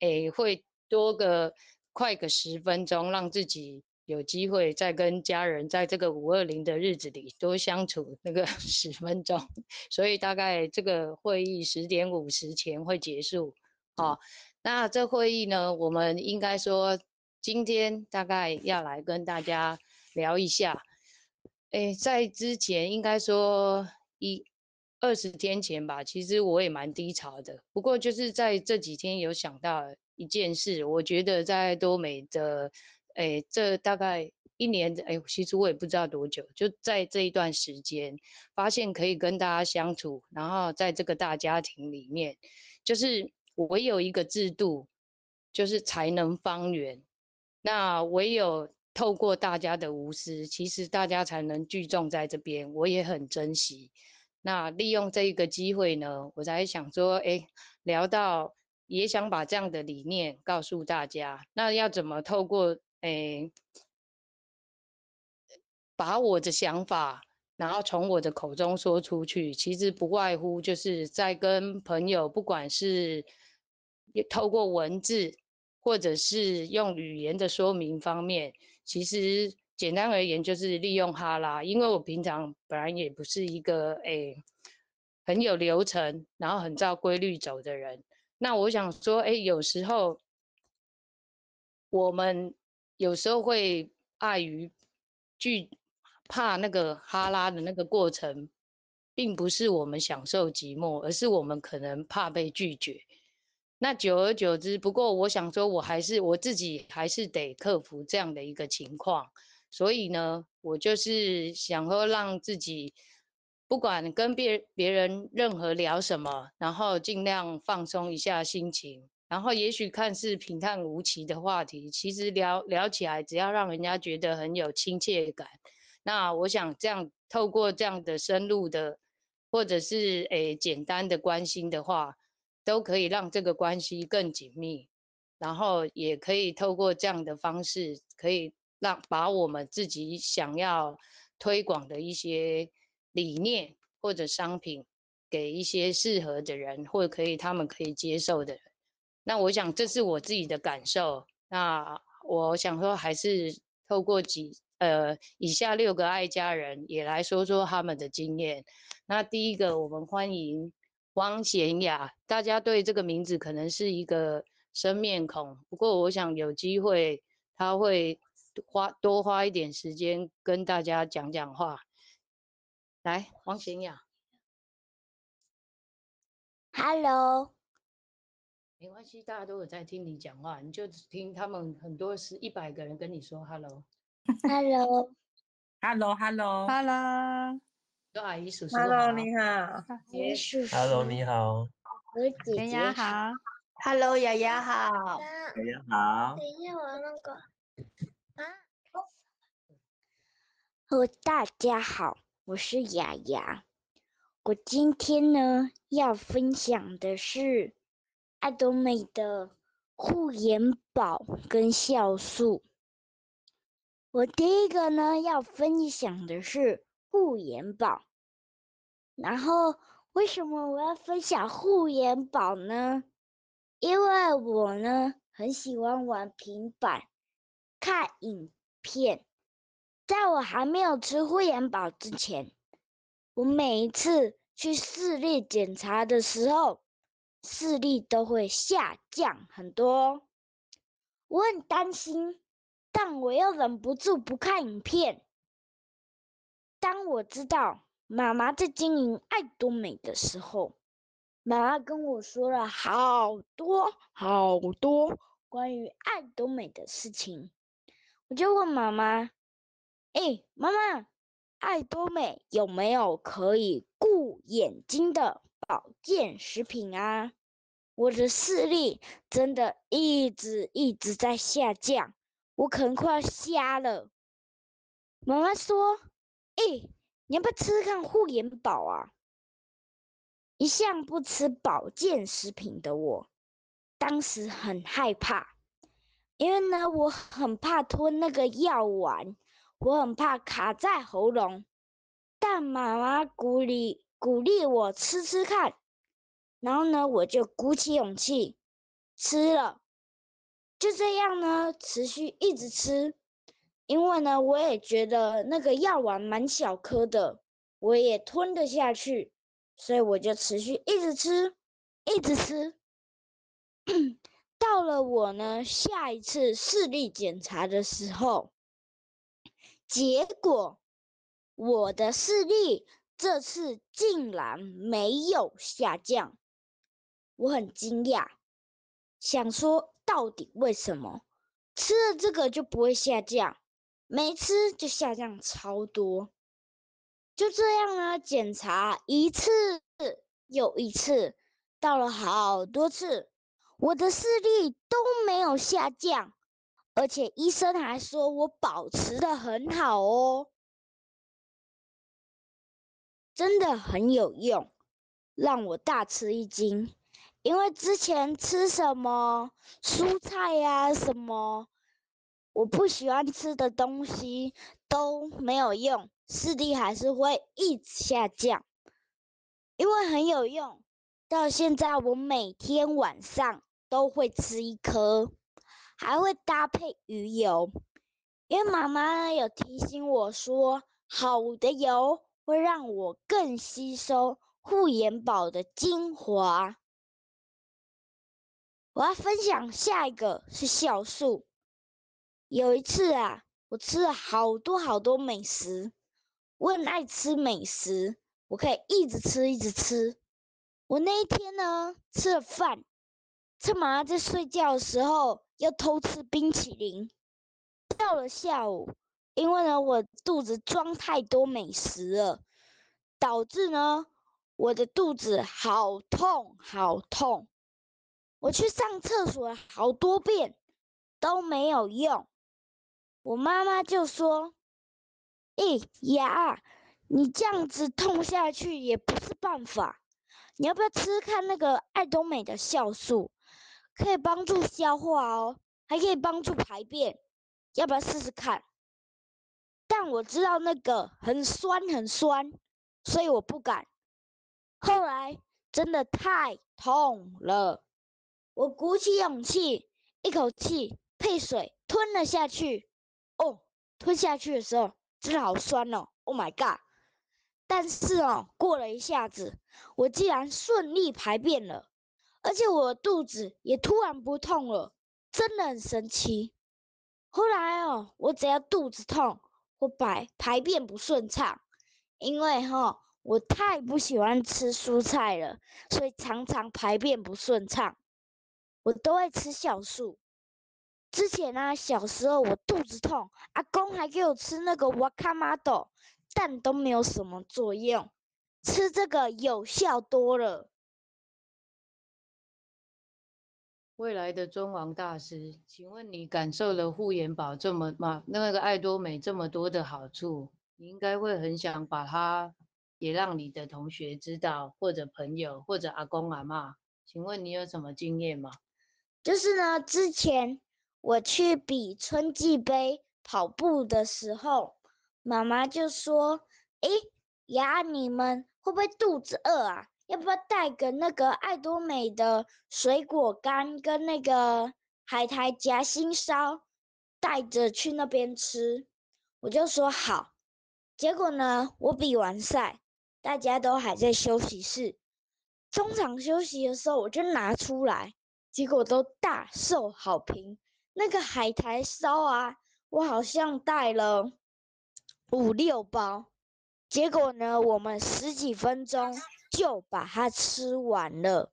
诶会多个快个十分钟，让自己有机会再跟家人在这个五二零的日子里多相处那个 十分钟。所以大概这个会议十点五十前会结束。好、哦，那这会议呢，我们应该说今天大概要来跟大家聊一下。诶，在之前应该说一二十天前吧，其实我也蛮低潮的。不过就是在这几天有想到一件事，我觉得在多美的，诶，这大概一年，诶，其实我也不知道多久，就在这一段时间，发现可以跟大家相处，然后在这个大家庭里面，就是我有一个制度，就是才能方圆。那唯有。透过大家的无私，其实大家才能聚众在这边，我也很珍惜。那利用这一个机会呢，我才想说，哎，聊到也想把这样的理念告诉大家。那要怎么透过哎，把我的想法，然后从我的口中说出去，其实不外乎就是在跟朋友，不管是透过文字。或者是用语言的说明方面，其实简单而言就是利用哈拉，因为我平常本来也不是一个诶、很有流程，然后很照规律走的人。那我想说，诶、有时候我们有时候会碍于惧怕那个哈拉的那个过程，并不是我们享受寂寞，而是我们可能怕被拒绝。那久而久之，不过我想说，我还是我自己还是得克服这样的一个情况。所以呢，我就是想说，让自己不管跟别别人任何聊什么，然后尽量放松一下心情。然后也许看似平淡无奇的话题，其实聊聊起来，只要让人家觉得很有亲切感。那我想这样透过这样的深入的，或者是诶简单的关心的话。都可以让这个关系更紧密，然后也可以透过这样的方式，可以让把我们自己想要推广的一些理念或者商品，给一些适合的人，或者可以他们可以接受的人。那我想这是我自己的感受。那我想说，还是透过几呃以下六个爱家人也来说说他们的经验。那第一个，我们欢迎。汪贤雅，大家对这个名字可能是一个生面孔，不过我想有机会他会花多花一点时间跟大家讲讲话。来，王贤雅，Hello，没关系，大家都有在听你讲话，你就听他们很多是一百个人跟你说 Hello，Hello，Hello，Hello。都阿姨叔叔 Hello，你好。爷叔叔。Hello，你好。姐姐好。Hello，雅雅好。雅雅好。等一下，我那个。啊。哦，大家好，我是雅雅。我今天呢要分享的是爱多美的护眼宝跟酵素。我第一个呢要分享的是护眼宝。然后，为什么我要分享护眼宝呢？因为我呢很喜欢玩平板、看影片。在我还没有吃护眼宝之前，我每一次去视力检查的时候，视力都会下降很多。我很担心，但我又忍不住不看影片。当我知道。妈妈在经营爱多美的时候，妈妈跟我说了好多好多关于爱多美的事情。我就问妈妈：“哎，妈妈，爱多美有没有可以顾眼睛的保健食品啊？”我的视力真的一直一直在下降，我可能快要瞎了。妈妈说：“哎。”你要不要吃看护眼宝啊？一向不吃保健食品的我，当时很害怕，因为呢，我很怕吞那个药丸，我很怕卡在喉咙。但妈妈鼓励鼓励我吃吃看，然后呢，我就鼓起勇气吃了。就这样呢，持续一直吃，因为呢，我也觉得那个药丸蛮小颗的，我也吞得下去，所以我就持续一直吃，一直吃。到了我呢下一次视力检查的时候，结果我的视力这次竟然没有下降，我很惊讶，想说到底为什么吃了这个就不会下降，没吃就下降超多，就这样呢，检查一次又一次，到了好多次。我的视力都没有下降，而且医生还说我保持得很好哦，真的很有用，让我大吃一惊。因为之前吃什么蔬菜呀、什么我不喜欢吃的东西都没有用，视力还是会一直下降。因为很有用，到现在我每天晚上。都会吃一颗，还会搭配鱼油，因为妈妈有提醒我说，好的油会让我更吸收护眼宝的精华。我要分享下一个是酵素。有一次啊，我吃了好多好多美食，我很爱吃美食，我可以一直吃一直吃。我那一天呢，吃了饭。趁妈妈在睡觉的时候，要偷吃冰淇淋。到了下午，因为呢，我肚子装太多美食了，导致呢，我的肚子好痛好痛。我去上厕所好多遍都没有用。我妈妈就说：“哎呀，你这样子痛下去也不是办法，你要不要吃吃看那个爱多美的酵素？”可以帮助消化哦，还可以帮助排便，要不要试试看？但我知道那个很酸很酸，所以我不敢。后来真的太痛了，我鼓起勇气，一口气配水吞了下去。哦，吞下去的时候真的好酸哦！Oh my god！但是哦，过了一下子，我竟然顺利排便了。而且我肚子也突然不痛了，真的很神奇。后来哦，我只要肚子痛或排排便不顺畅，因为哈、哦、我太不喜欢吃蔬菜了，所以常常排便不顺畅，我都会吃酵素。之前呢、啊，小时候我肚子痛，阿公还给我吃那个瓦卡玛豆，但都没有什么作用，吃这个有效多了。未来的尊王大师，请问你感受了护眼宝这么嘛，那个爱多美这么多的好处，你应该会很想把它也让你的同学知道，或者朋友，或者阿公阿嬷。请问你有什么经验吗？就是呢，之前我去比春季杯跑步的时候，妈妈就说：“哎呀，你们会不会肚子饿啊？”要不要带个那个爱多美的水果干跟那个海苔夹心烧，带着去那边吃？我就说好。结果呢，我比完赛，大家都还在休息室。中场休息的时候，我就拿出来，结果都大受好评。那个海苔烧啊，我好像带了五六包。结果呢，我们十几分钟。就把它吃完了，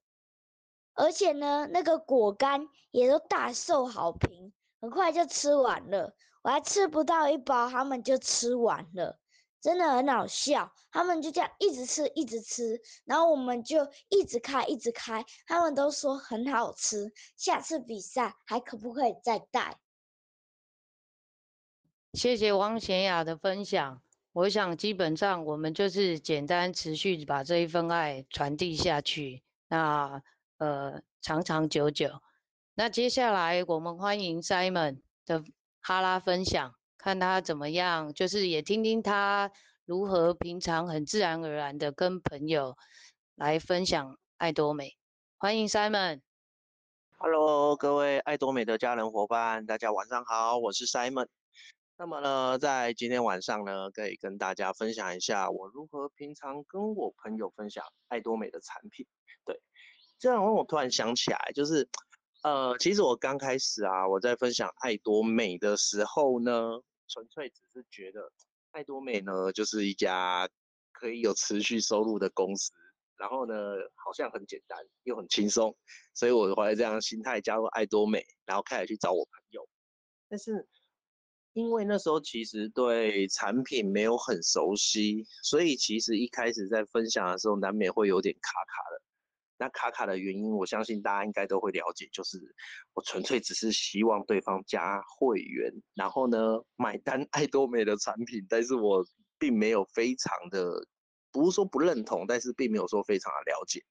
而且呢，那个果干也都大受好评，很快就吃完了。我还吃不到一包，他们就吃完了，真的很好笑。他们就这样一直吃，一直吃，然后我们就一直开，一直开。他们都说很好吃，下次比赛还可不可以再带？谢谢汪贤雅的分享。我想，基本上我们就是简单持续把这一份爱传递下去，那呃长长久久。那接下来我们欢迎 Simon 的哈拉分享，看他怎么样，就是也听听他如何平常很自然而然的跟朋友来分享爱多美。欢迎 Simon。Hello，各位爱多美的家人伙伴，大家晚上好，我是 Simon。那么呢，在今天晚上呢，可以跟大家分享一下我如何平常跟我朋友分享爱多美的产品。对，这样我突然想起来，就是呃，其实我刚开始啊，我在分享爱多美的时候呢，纯粹只是觉得爱多美呢，就是一家可以有持续收入的公司。然后呢，好像很简单又很轻松，所以我怀着这样心态加入爱多美，然后开始去找我朋友。但是因为那时候其实对产品没有很熟悉，所以其实一开始在分享的时候难免会有点卡卡的。那卡卡的原因，我相信大家应该都会了解，就是我纯粹只是希望对方加会员，然后呢买单爱多美的产品，但是我并没有非常的。不是说不认同，但是并没有说非常的了解。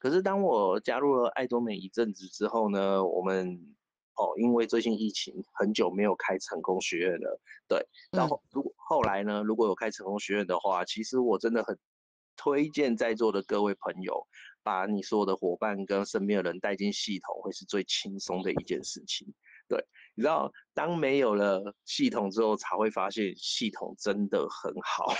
可是当我加入了爱多美一阵子之后呢，我们哦，因为最近疫情很久没有开成功学院了，对。然后如果后来呢，如果有开成功学院的话，其实我真的很推荐在座的各位朋友，把你所有的伙伴跟身边的人带进系统，会是最轻松的一件事情。对，你知道，当没有了系统之后，才会发现系统真的很好，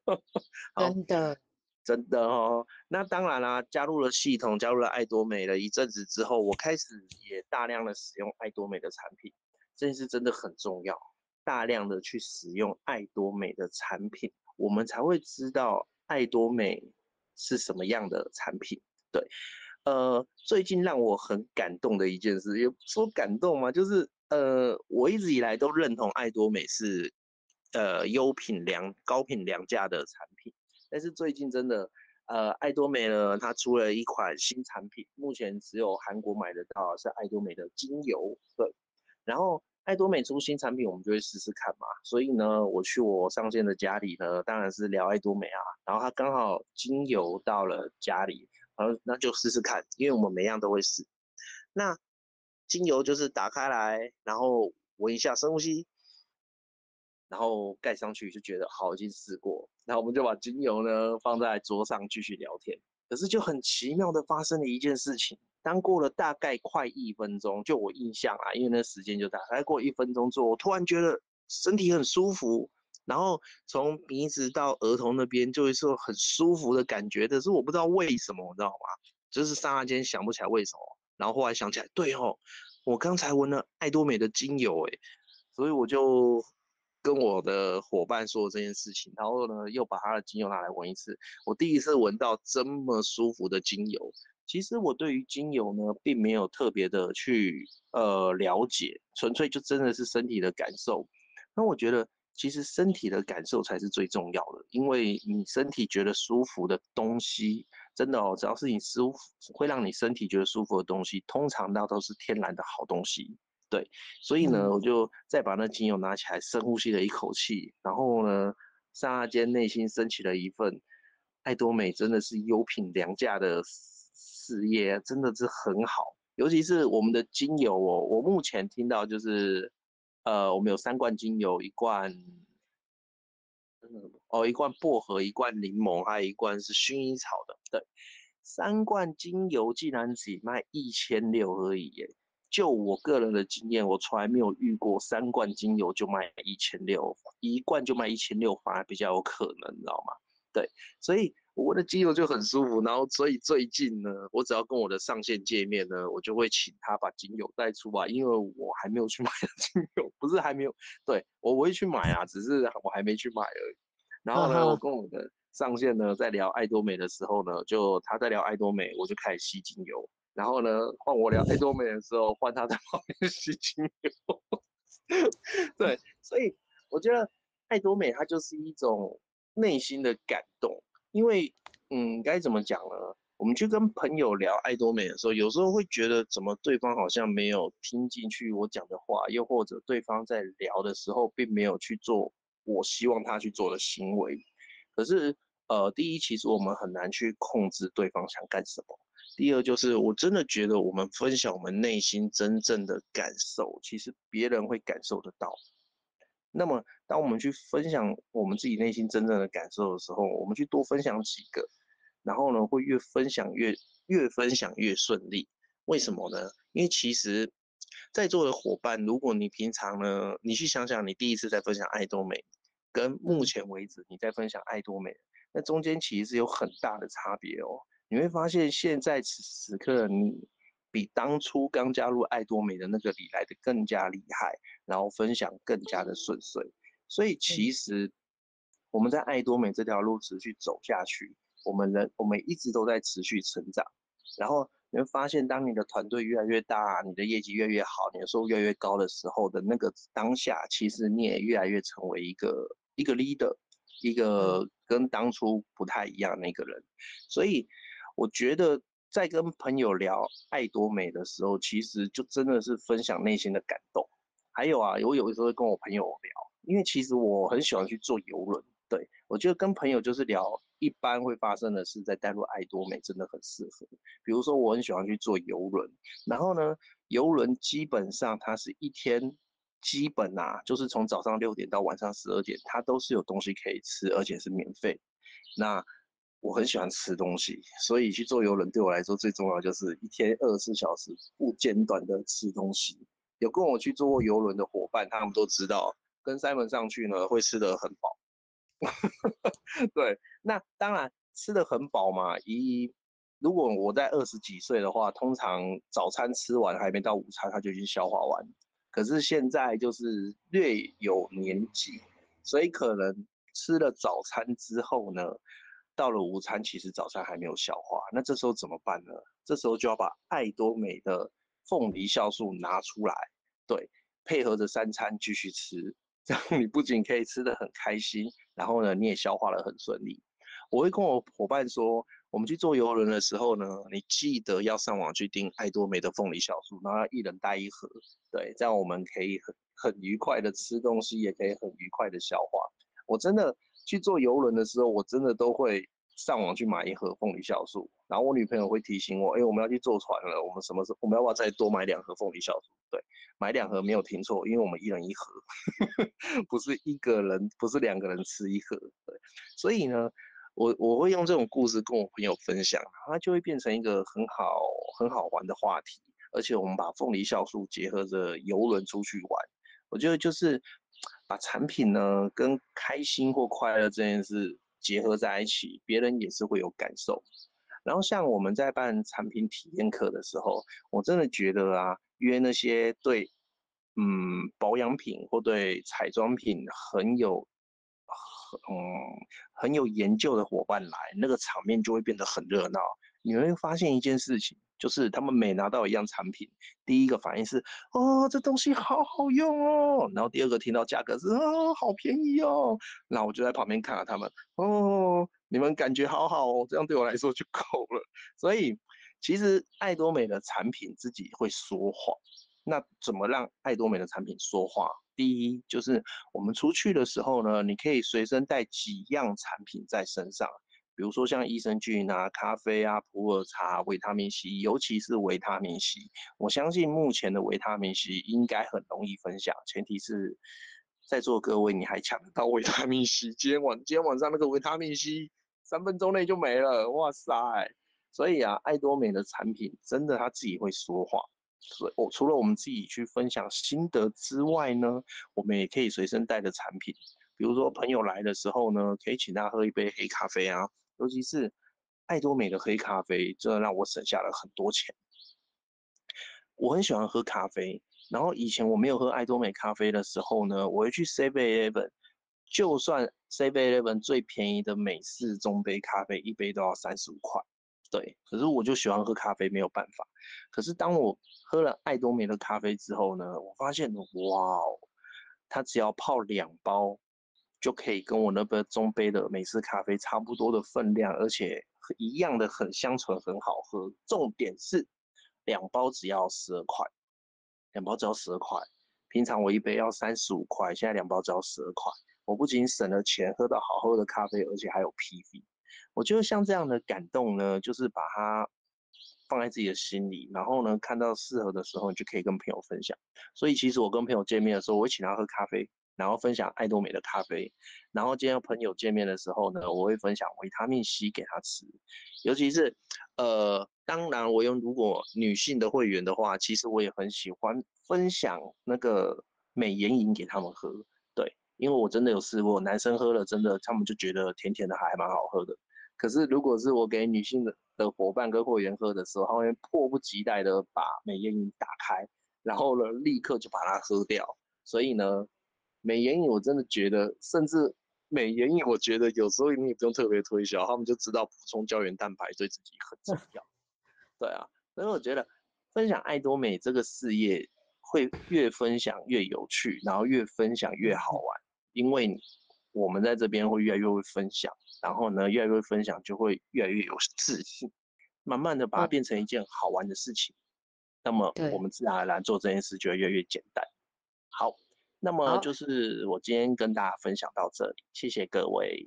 好真的，真的哦。那当然啦，加入了系统，加入了爱多美了一阵子之后，我开始也大量的使用爱多美的产品，这件事真的很重要。大量的去使用爱多美的产品，我们才会知道爱多美是什么样的产品。对。呃，最近让我很感动的一件事，也说感动嘛，就是呃，我一直以来都认同爱多美是呃优品良、高品良价的产品，但是最近真的，呃，爱多美呢，它出了一款新产品，目前只有韩国买得到，是爱多美的精油，对，然后爱多美出新产品，我们就会试试看嘛，所以呢，我去我上线的家里呢，当然是聊爱多美啊，然后它刚好精油到了家里。然后，那就试试看，因为我们每样都会试。那精油就是打开来，然后闻一下，深呼吸，然后盖上去，就觉得好，已经试过。然后我们就把精油呢放在桌上继续聊天。可是就很奇妙的发生了一件事情，当过了大概快一分钟，就我印象啊，因为那时间就大概过一分钟之后，我突然觉得身体很舒服。然后从鼻子到额头那边就会是很舒服的感觉，可是我不知道为什么，你知道吗？就是刹那间想不起来为什么。然后后来想起来，对哦，我刚才闻了爱多美的精油，哎，所以我就跟我的伙伴说这件事情，然后呢又把他的精油拿来闻一次。我第一次闻到这么舒服的精油。其实我对于精油呢，并没有特别的去呃了解，纯粹就真的是身体的感受。那我觉得。其实身体的感受才是最重要的，因为你身体觉得舒服的东西，真的哦，只要是你舒服，会让你身体觉得舒服的东西，通常那都是天然的好东西。对，所以呢，我就再把那精油拿起来，深呼吸了一口气，然后呢，刹那间内心升起了一份爱多美真的是优品良价的事业，真的是很好。尤其是我们的精油哦，我目前听到就是。呃，我们有三罐精油，一罐，哦，一罐薄荷，一罐柠檬，还有一罐是薰衣草的。对，三罐精油竟然只卖一千六而已耶！就我个人的经验，我从来没有遇过三罐精油就卖一千六，一罐就卖一千六，反而比较有可能，你知道吗？对，所以。我的精油就很舒服，然后所以最近呢，我只要跟我的上线见面呢，我就会请他把精油带出来，因为我还没有去买精油，不是还没有，对，我会去买啊，只是我还没去买而已。然后呢，嗯、我跟我的上线呢在聊爱多美的时候呢，就他在聊爱多美，我就开始吸精油，然后呢换我聊爱多美的时候，换他在旁边吸精油。对，所以我觉得爱多美它就是一种内心的感动。因为，嗯，该怎么讲呢？我们去跟朋友聊爱多美的时候，有时候会觉得，怎么对方好像没有听进去我讲的话，又或者对方在聊的时候，并没有去做我希望他去做的行为。可是，呃，第一，其实我们很难去控制对方想干什么；第二，就是我真的觉得，我们分享我们内心真正的感受，其实别人会感受得到。那么，当我们去分享我们自己内心真正的感受的时候，我们去多分享几个，然后呢，会越分享越越分享越顺利。为什么呢？因为其实在座的伙伴，如果你平常呢，你去想想，你第一次在分享爱多美，跟目前为止你在分享爱多美，那中间其实是有很大的差别哦。你会发现，现在此时此刻你比当初刚加入爱多美的那个你来的更加厉害，然后分享更加的顺遂。所以其实我们在爱多美这条路持续走下去，我们人我们一直都在持续成长，然后。你会发现，当你的团队越来越大，你的业绩越来越好，你的收入越来越高的时候的那个当下，其实你也越来越成为一个一个 leader，一个跟当初不太一样的一个人。所以，我觉得在跟朋友聊爱多美的时候，其实就真的是分享内心的感动。还有啊，我有的时候会跟我朋友聊，因为其实我很喜欢去坐邮轮。对，我觉得跟朋友就是聊一般会发生的事，在带入爱多美真的很适合。比如说，我很喜欢去坐邮轮，然后呢，邮轮基本上它是一天，基本啊，就是从早上六点到晚上十二点，它都是有东西可以吃，而且是免费。那我很喜欢吃东西，所以去坐游轮对我来说最重要就是一天二十四小时不间断的吃东西。有跟我去坐过游轮的伙伴，他们都知道，跟 Simon 上去呢会吃得很饱。对，那当然吃得很饱嘛。一，如果我在二十几岁的话，通常早餐吃完还没到午餐，它就已经消化完。可是现在就是略有年纪，所以可能吃了早餐之后呢，到了午餐其实早餐还没有消化。那这时候怎么办呢？这时候就要把爱多美的凤梨酵素拿出来，对，配合着三餐继续吃。这样你不仅可以吃得很开心，然后呢，你也消化得很顺利。我会跟我伙伴说，我们去坐游轮的时候呢，你记得要上网去订爱多美的凤梨酵素，然后一人带一盒，对，这样我们可以很很愉快的吃东西，也可以很愉快的消化。我真的去坐游轮的时候，我真的都会。上网去买一盒凤梨酵素，然后我女朋友会提醒我，哎、我们要去坐船了，我们什么时候我们要不要再多买两盒凤梨酵素？对，买两盒没有听错，因为我们一人一盒，不是一个人，不是两个人吃一盒。对，所以呢，我我会用这种故事跟我朋友分享，它就会变成一个很好很好玩的话题，而且我们把凤梨酵素结合着游轮出去玩，我觉得就是把产品呢跟开心或快乐这件事。结合在一起，别人也是会有感受。然后像我们在办产品体验课的时候，我真的觉得啊，约那些对嗯保养品或对彩妆品很有嗯很有研究的伙伴来，那个场面就会变得很热闹。你会发现一件事情。就是他们每拿到一样产品，第一个反应是哦，这东西好好用哦，然后第二个听到价格是哦，好便宜哦，那我就在旁边看着他们哦，你们感觉好好哦，这样对我来说就够了。所以其实爱多美的产品自己会说话，那怎么让爱多美的产品说话？第一就是我们出去的时候呢，你可以随身带几样产品在身上。比如说像益生菌啊、咖啡啊、普洱茶、维他命 C，尤其是维他命 C，我相信目前的维他命 C 应该很容易分享，前提是在座各位你还抢得到维他命 C，今天晚今天晚上那个维他命 C 三分钟内就没了，哇塞！所以啊，爱多美的产品真的他自己会说话，所以我除了我们自己去分享心得之外呢，我们也可以随身带的产品，比如说朋友来的时候呢，可以请他喝一杯黑咖啡啊。尤其是爱多美的黑咖啡，真的让我省下了很多钱。我很喜欢喝咖啡，然后以前我没有喝爱多美咖啡的时候呢，我会去 Seven Eleven，就算 Seven Eleven 最便宜的美式中杯咖啡一杯都要三十五块，对。可是我就喜欢喝咖啡，没有办法。可是当我喝了爱多美的咖啡之后呢，我发现哇哦，它只要泡两包。就可以跟我那杯中杯的美式咖啡差不多的分量，而且一样的很香醇，很好喝。重点是两包只要十二块，两包只要十二块。平常我一杯要三十五块，现在两包只要十二块。我不仅省了钱，喝到好喝的咖啡，而且还有 PV。我觉得像这样的感动呢，就是把它放在自己的心里，然后呢，看到适合的时候，你就可以跟朋友分享。所以其实我跟朋友见面的时候，我会请他喝咖啡。然后分享爱多美的咖啡，然后今天朋友见面的时候呢，我会分享维他命 C 给他吃，尤其是，呃，当然，我用如果女性的会员的话，其实我也很喜欢分享那个美颜饮给他们喝。对，因为我真的有试过，男生喝了真的，他们就觉得甜甜的还蛮好喝的。可是如果是我给女性的的伙伴跟会员喝的时候，他们迫不及待的把美颜饮打开，然后呢，立刻就把它喝掉。所以呢，美眼影我真的觉得，甚至美眼影我觉得有时候你也不用特别推销，他们就知道补充胶原蛋白对自己很重要。对啊，所以我觉得分享爱多美这个事业会越分享越有趣，然后越分享越好玩，因为我们在这边会越来越会分享，然后呢，越来越会分享就会越来越有自信，慢慢的把它变成一件好玩的事情，那么我们自然而然做这件事就会越来越简单。好，那么就是我今天跟大家分享到这里，谢谢各位。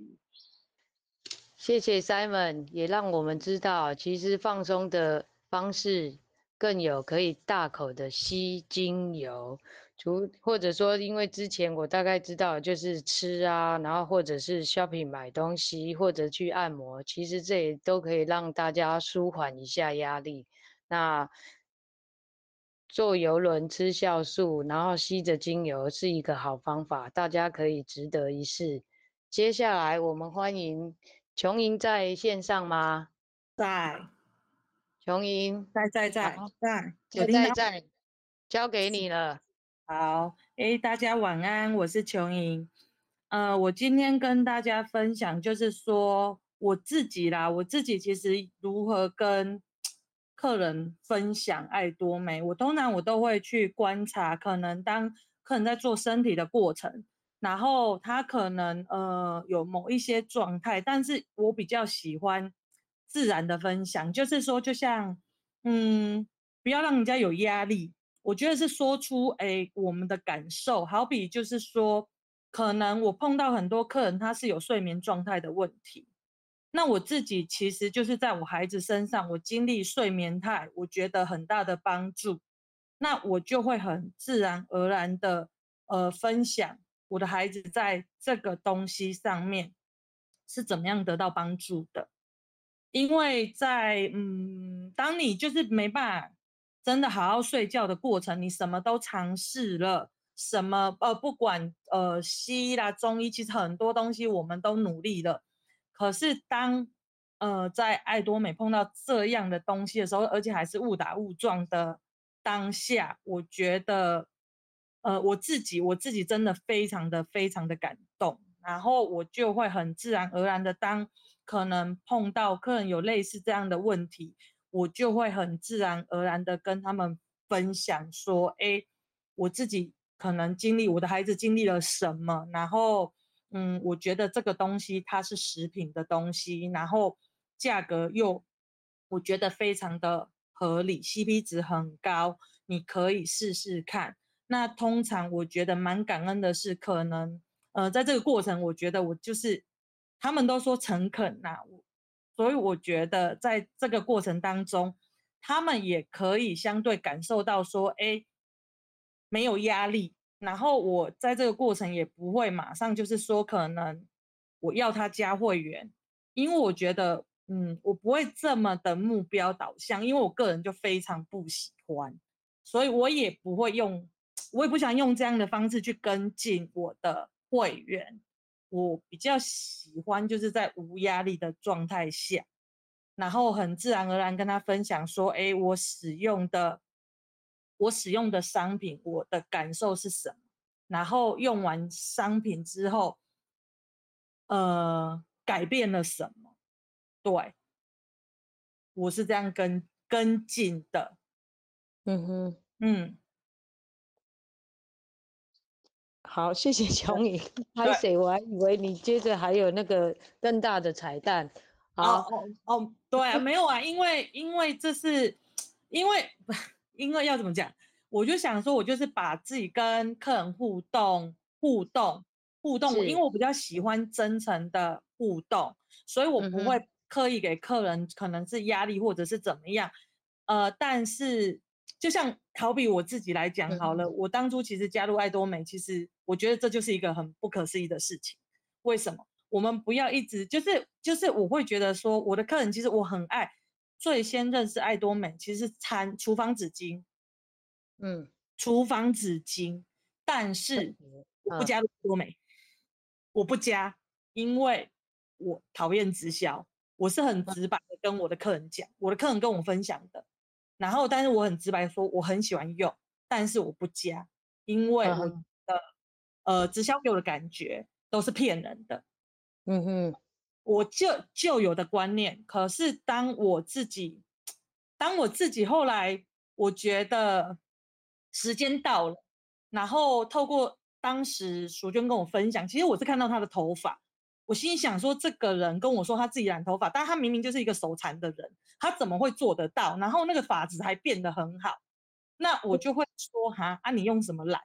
谢谢 Simon，也让我们知道，其实放松的方式更有可以大口的吸精油，除或者说，因为之前我大概知道就是吃啊，然后或者是 shopping 买东西，或者去按摩，其实这也都可以让大家舒缓一下压力。那坐游轮吃酵素，然后吸着精油是一个好方法，大家可以值得一试。接下来我们欢迎。琼莹在线上吗？在。琼莹在在在在，在在在，交给你了。好，哎，大家晚安，我是琼莹。呃，我今天跟大家分享，就是说我自己啦，我自己其实如何跟客人分享爱多美，我通常我都会去观察，可能当客人在做身体的过程。然后他可能呃有某一些状态，但是我比较喜欢自然的分享，就是说就像嗯，不要让人家有压力。我觉得是说出哎我们的感受，好比就是说，可能我碰到很多客人他是有睡眠状态的问题，那我自己其实就是在我孩子身上，我经历睡眠态，我觉得很大的帮助，那我就会很自然而然的呃分享。我的孩子在这个东西上面是怎么样得到帮助的？因为在嗯，当你就是没办法真的好好睡觉的过程，你什么都尝试了，什么呃，不管呃西医啦、中医，其实很多东西我们都努力了。可是当呃在爱多美碰到这样的东西的时候，而且还是误打误撞的当下，我觉得。呃，我自己我自己真的非常的非常的感动，然后我就会很自然而然的，当可能碰到客人有类似这样的问题，我就会很自然而然的跟他们分享说，哎，我自己可能经历，我的孩子经历了什么，然后，嗯，我觉得这个东西它是食品的东西，然后价格又我觉得非常的合理，CP 值很高，你可以试试看。那通常我觉得蛮感恩的是，可能呃，在这个过程，我觉得我就是他们都说诚恳呐，所以我觉得在这个过程当中，他们也可以相对感受到说，哎，没有压力。然后我在这个过程也不会马上就是说，可能我要他加会员，因为我觉得，嗯，我不会这么的目标导向，因为我个人就非常不喜欢，所以我也不会用。我也不想用这样的方式去跟进我的会员，我比较喜欢就是在无压力的状态下，然后很自然而然跟他分享说，哎，我使用的我使用的商品，我的感受是什么？然后用完商品之后，呃，改变了什么？对，我是这样跟跟进的。嗯哼，嗯。好，谢谢琼莹。拍水，我还以为你接着还有那个更大的彩蛋。好，哦哦，哦，对啊，没有啊，因为因为这是，因为因为要怎么讲，我就想说，我就是把自己跟客人互动互动互动，因为我比较喜欢真诚的互动，所以我不会刻意给客人可能是压力或者是怎么样，呃，但是。就像好比我自己来讲好了，嗯，我当初其实加入爱多美，其实我觉得这就是一个很不可思议的事情。为什么？我们不要一直就是就是我会觉得说，我的客人其实我很爱最先认识爱多美，其实是餐厨房纸巾，嗯，厨房纸巾，但是我不加爱多美，嗯、我不加，因为我讨厌直销，我是很直白的跟我的客人讲，我的客人跟我分享的，然后但是我很直白说我很喜欢用，但是我不加，因为我的、嗯、呃直销给我的感觉都是骗人的，嗯哼。我就旧有的观念，可是当我自己，当我自己后来，我觉得时间到了，然后透过当时淑娟跟我分享，其实我是看到她的头发，我心想说，这个人跟我说他自己染头发，但他明明就是一个手残的人，他怎么会做得到？然后那个发质还变得很好，那我就会说哈啊，你用什么染？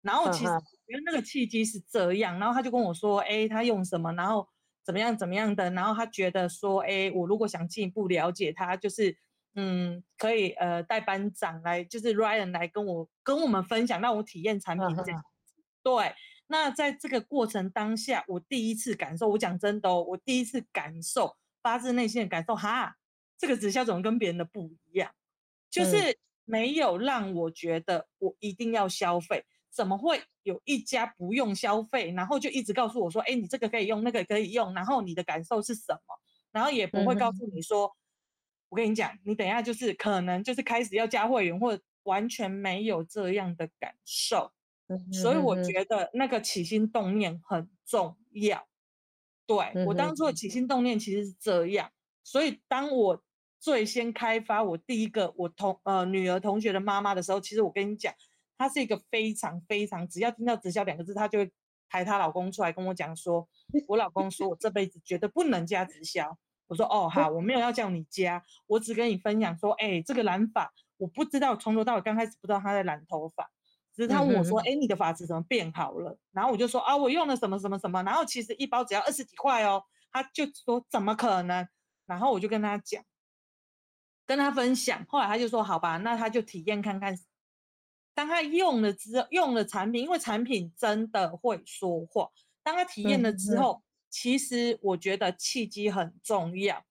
然后其实我觉得那个契机是这样，然后他就跟我说，哎，他用什么？然后。怎么样怎么样的，然后他觉得说，哎，我如果想进一步了解他，就是，嗯，可以呃带班长来，就是 Ryan 来跟我跟我们分享，让我体验产品这样。对，那在这个过程当下，我第一次感受，我讲真的哦，我第一次感受发自内心的感受，哈，这个直销怎么跟别人的不一样？就是没有让我觉得我一定要消费。怎么会有一家不用消费，然后就一直告诉我说，哎，你这个可以用，那个可以用，然后你的感受是什么？然后也不会告诉你说，嗯、我跟你讲，你等一下就是可能就是开始要加会员，或完全没有这样的感受。嗯、所以我觉得那个起心动念很重要。对、嗯、我当初的起心动念其实是这样，所以当我最先开发我第一个我同呃女儿同学的妈妈的时候，其实我跟你讲。她是一个非常非常，只要听到直销两个字，她就会抬她老公出来跟我讲说，我老公说我这辈子绝对不能加直销。我说哦好，我没有要叫你加，我只跟你分享说，哎，这个染发我不知道，从头到尾刚开始不知道他在染头发，只是他问我说，哎，你的发质怎么变好了？然后我就说啊，我用了什么什么什么，然后其实一包只要二十几块哦，他就说怎么可能？然后我就跟他讲，跟他分享，后来他就说好吧，那他就体验看看。当他用了之后，用了产品，因为产品真的会说话。当他体验了之后，嗯、其实我觉得契机很重要。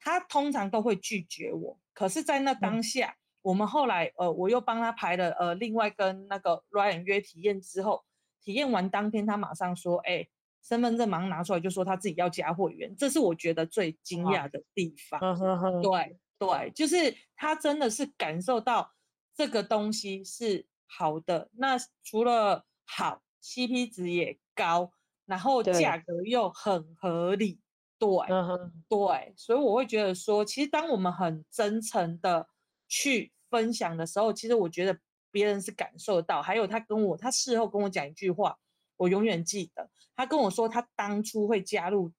他通常都会拒绝我，可是，在那当下，嗯、我们后来，呃，我又帮他排了，呃，另外跟那个 Ryan 约体验之后，体验完当天，他马上说，哎、欸，身份证马上拿出来，就说他自己要加会员，这是我觉得最惊讶的地方。啊、对对，就是他真的是感受到。这个东西是好的，那除了好，CP 值也高，然后价格又很合理，对，对，对，所以我会觉得说，其实当我们很真诚的去分享的时候，其实我觉得别人是感受到。还有他跟我，他事后跟我讲一句话，我永远记得，他跟我说他当初会加入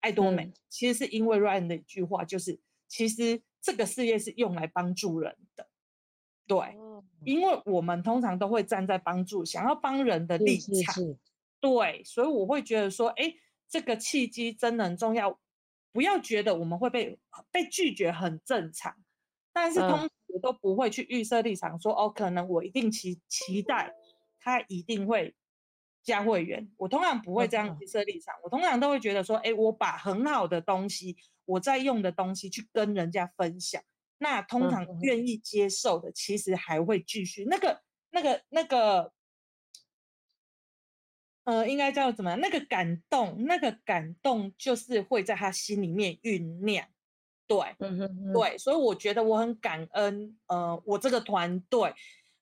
爱多美，嗯、其实是因为 Ryan 的一句话，就是其实这个事业是用来帮助人的。对，因为我们通常都会站在帮助、想要帮人的立场，是是是。对，所以我会觉得说，哎，这个契机真的很重要，不要觉得我们会被被拒绝很正常，但是通常我都不会去预设立场说，说、嗯、哦，可能我一定期期待他一定会加会员，我通常不会这样预设立场，嗯、我通常都会觉得说，哎，我把很好的东西，我在用的东西去跟人家分享。那通常愿意接受的，其实还会继续。那个、那个、那个，呃，应该叫怎么样？那个感动，那个感动，就是会在他心里面酝酿。对，嗯哼哼，对，所以我觉得我很感恩。呃，我这个团队，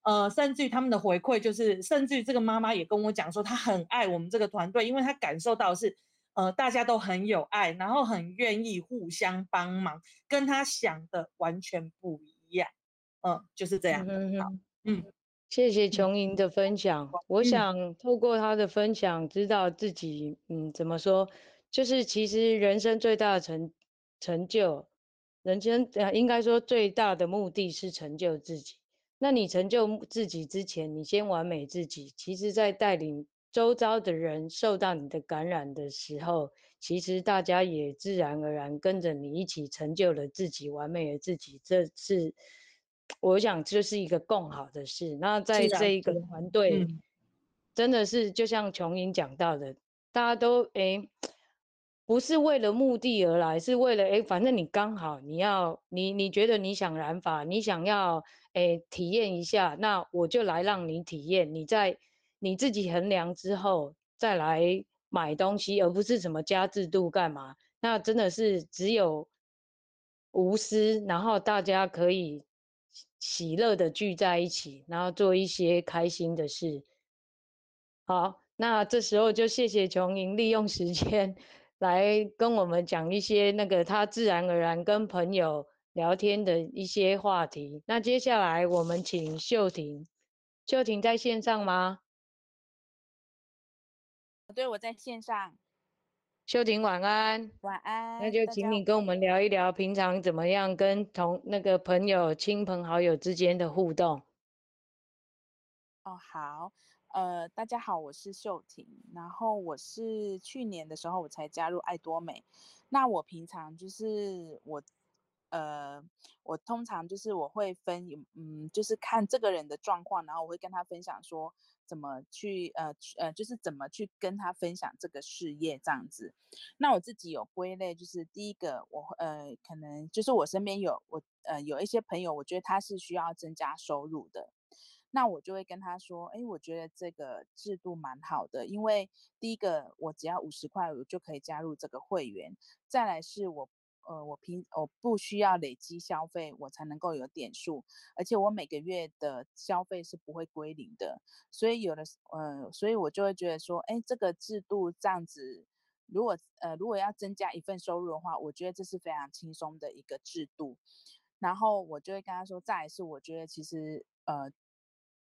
呃，甚至于他们的回馈，就是甚至于这个妈妈也跟我讲说，她很爱我们这个团队，因为她感受到是。呃，大家都很有爱，然后很愿意互相帮忙，跟他想的完全不一样。嗯，就是这样。嗯好，嗯，谢谢琼莹的分享。嗯、我想透过她的分享，知道自己，嗯，怎么说，就是其实人生最大的成成就，人生应该说最大的目的是成就自己。那你成就自己之前，你先完美自己。其实，在带领。周遭的人受到你的感染的时候，其实大家也自然而然跟着你一起成就了自己，完美的自己。这是我想，这是一个共好的事。那在这一个团队，嗯、真的是就像琼英讲到的，大家都诶不是为了目的而来，是为了哎，反正你刚好你要你你觉得你想染发，你想要哎体验一下，那我就来让你体验。你在你自己衡量之后再来买东西，而不是什么加制度干嘛？那真的是只有无私，然后大家可以喜乐的聚在一起，然后做一些开心的事。好，那这时候就谢谢琼莹利用时间。来跟我们讲一些那个他自然而然跟朋友聊天的一些话题。那接下来我们请秀婷，秀婷在线上吗？对，我在线上。秀婷晚安。晚安。那就请你跟我们聊一聊平常怎么样跟同那个朋友、亲朋好友之间的互动。哦，好。呃，大家好，我是秀婷。然后我是去年的时候我才加入爱多美。那我平常就是我，呃，我通常就是我会分，嗯，就是看这个人的状况，然后我会跟他分享说怎么去，呃呃，就是怎么去跟他分享这个事业这样子。那我自己有归类，就是第一个，我呃，可能就是我身边有我呃有一些朋友，我觉得他是需要增加收入的。那我就会跟他说，哎，我觉得这个制度蛮好的，因为第一个我只要五十块，我就可以加入这个会员。再来是我，呃，我平我不需要累积消费，我才能够有点数，而且我每个月的消费是不会归零的。所以有的，呃，所以我就会觉得说，哎，这个制度这样子，如果呃如果要增加一份收入的话，我觉得这是非常轻松的一个制度。然后我就会跟他说，再来是我觉得其实呃。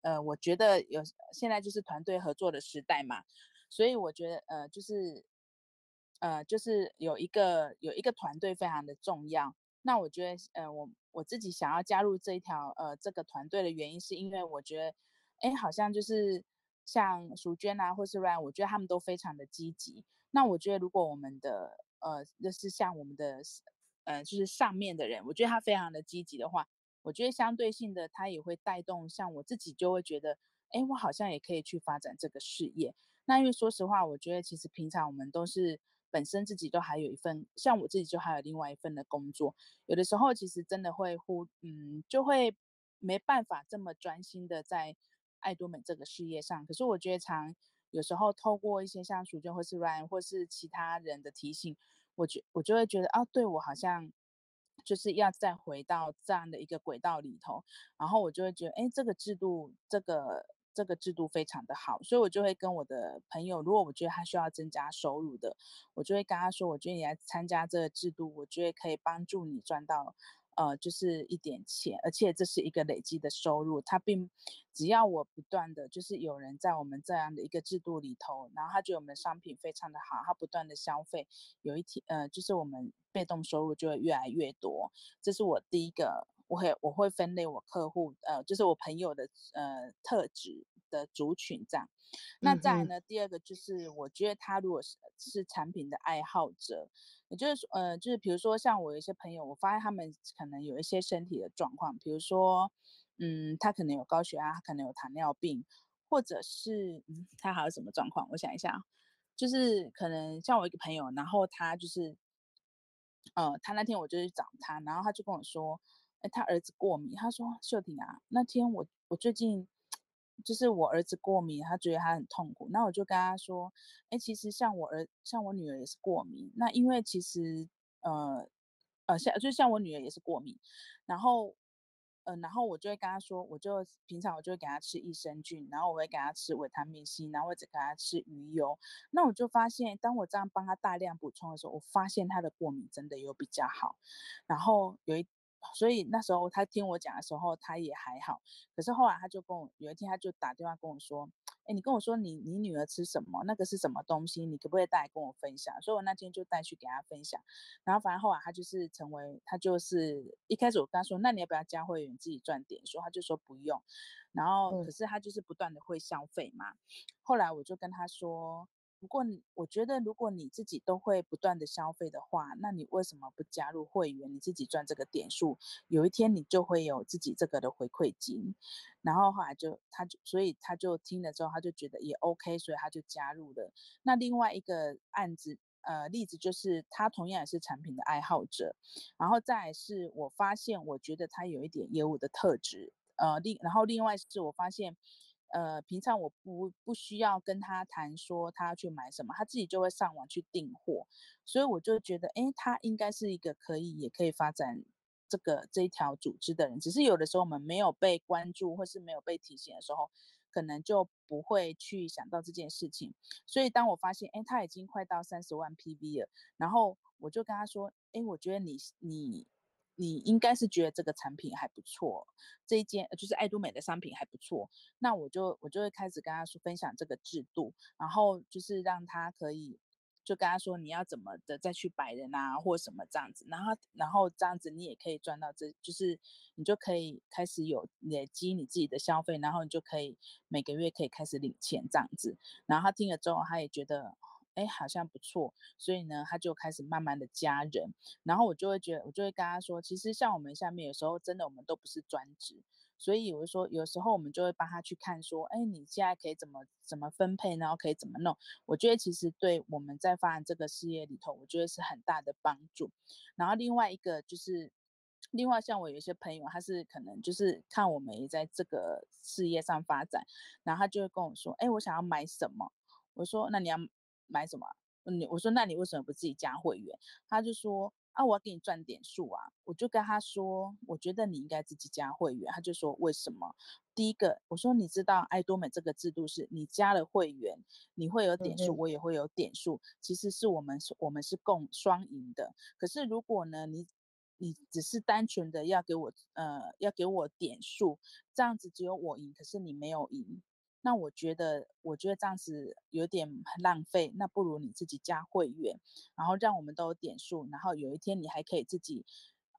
呃，我觉得有现在就是团队合作的时代嘛，所以我觉得呃，就是呃，就是有一个有一个团队非常的重要。那我觉得呃，我我自己想要加入这一条呃这个团队的原因，是因为我觉得，哎，好像就是像淑娟啊，或是 Ryan，我觉得他们都非常的积极。那我觉得如果我们的呃，就是像我们的呃，就是上面的人，我觉得他非常的积极的话。我觉得相对性的，他也会带动，像我自己就会觉得，哎，我好像也可以去发展这个事业。那因为说实话，我觉得其实平常我们都是本身自己都还有一份，像我自己就还有另外一份的工作，有的时候其实真的会忽，嗯，就会没办法这么专心的在爱多美这个事业上。可是我觉得常有时候透过一些像淑娟或是 Ryan 或是其他人的提醒，我觉我就会觉得，啊，对我好像。就是要再回到这样的一个轨道里头，然后我就会觉得，哎，这个制度，这个这个制度非常的好，所以我就会跟我的朋友，如果我觉得他需要增加收入的，我就会跟他说，我觉得你来参加这个制度，我觉得可以帮助你赚到。呃，就是一点钱，而且这是一个累积的收入。它并只要我不断的，就是有人在我们这样的一个制度里头，然后他觉得我们的商品非常的好，他不断的消费，有一天，呃，就是我们被动收入就会越来越多。这是我第一个，我会我会分类我客户，呃，就是我朋友的呃特质的族群这样。那再来呢，第二个就是我觉得他如果是是产品的爱好者。也就是说，呃，就是比如说，像我有一些朋友，我发现他们可能有一些身体的状况，比如说，嗯，他可能有高血压，他可能有糖尿病，或者是，嗯，他还有什么状况？我想一下，就是可能像我一个朋友，然后他就是，呃，他那天我就去找他，然后他就跟我说，哎，他儿子过敏，他说秀婷啊，那天我我最近。就是我儿子过敏，他觉得他很痛苦。那我就跟他说，哎，其实像我儿，像我女儿也是过敏。那因为其实，呃，呃，像就像我女儿也是过敏。然后，呃，然后我就会跟他说，我就平常我就会给他吃益生菌，然后我会给他吃维他命 C，然后或者给他吃鱼油。那我就发现，当我这样帮他大量补充的时候，我发现他的过敏真的有比较好。然后有一。所以那时候他听我讲的时候，他也还好。可是后来他就跟我有一天他就打电话跟我说：“哎，你跟我说你你女儿吃什么？那个是什么东西？你可不可以带来跟我分享？”所以我那天就带去给他分享。然后反正后来他就是成为他就是一开始我跟他说：“那你要不要加会员自己赚点数？”他就说不用。然后可是他就是不断的会消费嘛。后来我就跟他说。不过，我觉得如果你自己都会不断的消费的话，那你为什么不加入会员？你自己赚这个点数，有一天你就会有自己这个的回馈金。然后后来就他就，所以他就听了之后，他就觉得也 OK，所以他就加入了。那另外一个案子，呃例子就是他同样也是产品的爱好者，然后再是我发现我觉得他有一点业务的特质，呃另然后另外是我发现。呃，平常我不不需要跟他谈说他要去买什么，他自己就会上网去订货，所以我就觉得，哎，他应该是一个可以也可以发展这个这一条组织的人。只是有的时候我们没有被关注或是没有被提醒的时候，可能就不会去想到这件事情。所以当我发现，哎，他已经快到三十万 PV 了，然后我就跟他说，哎，我觉得你你。你应该是觉得这个产品还不错，这一件就是爱多美的商品还不错，那我就我就会开始跟他说分享这个制度，然后就是让他可以就跟他说你要怎么的再去摆人啊或什么这样子，然后然后这样子你也可以赚到这，就是你就可以开始有累积你自己的消费，然后你就可以每个月可以开始领钱这样子，然后他听了之后他也觉得。哎，好像不错，所以呢，他就开始慢慢的加人，然后我就会觉得，我就会跟他说，其实像我们下面有时候真的我们都不是专职，所以我说，有时候我们就会帮他去看说，哎，你现在可以怎么怎么分配，然后可以怎么弄，我觉得其实对我们在发展这个事业里头，我觉得是很大的帮助。然后另外一个就是，另外像我有一些朋友，他是可能就是看我们也在这个事业上发展，然后他就会跟我说，哎，我想要买什么，我说那你要。买什么？你我说，那你为什么不自己加会员？他就说啊，我要给你赚点数啊。我就跟他说，我觉得你应该自己加会员。他就说为什么？第一个，我说你知道爱多美这个制度是你加了会员，你会有点数，我也会有点数，其实是我们是我们是共双赢的。可是如果呢，你你只是单纯的要给我呃要给我点数，这样子只有我赢，可是你没有赢。那我觉得，我觉得这样子有点浪费。那不如你自己加会员，然后让我们都有点数，然后有一天你还可以自己，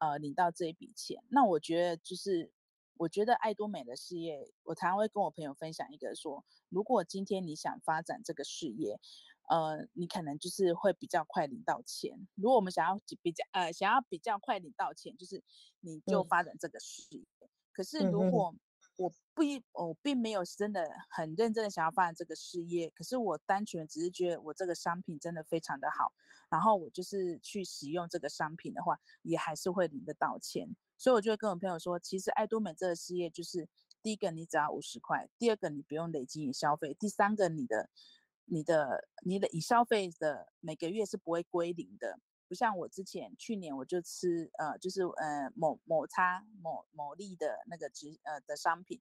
呃，领到这一笔钱。那我觉得就是，我觉得爱多美的事业，我常常会跟我朋友分享一个说，如果今天你想发展这个事业，呃，你可能就是会比较快领到钱。如果我们想要比较，呃，想要比较快领到钱，就是你就发展这个事业。嗯、可是如果、嗯我不一，我并没有真的很认真的想要发展这个事业，可是我单纯只是觉得我这个商品真的非常的好，然后我就是去使用这个商品的话，也还是会领得到钱。所以我就会跟我朋友说，其实爱多美这个事业就是第一个你只要五十块，第二个你不用累积你消费，第三个你的、你的、你的已消费的每个月是不会归零的。不像我之前去年我就吃呃就是呃某某差某某利的那个值呃的商品，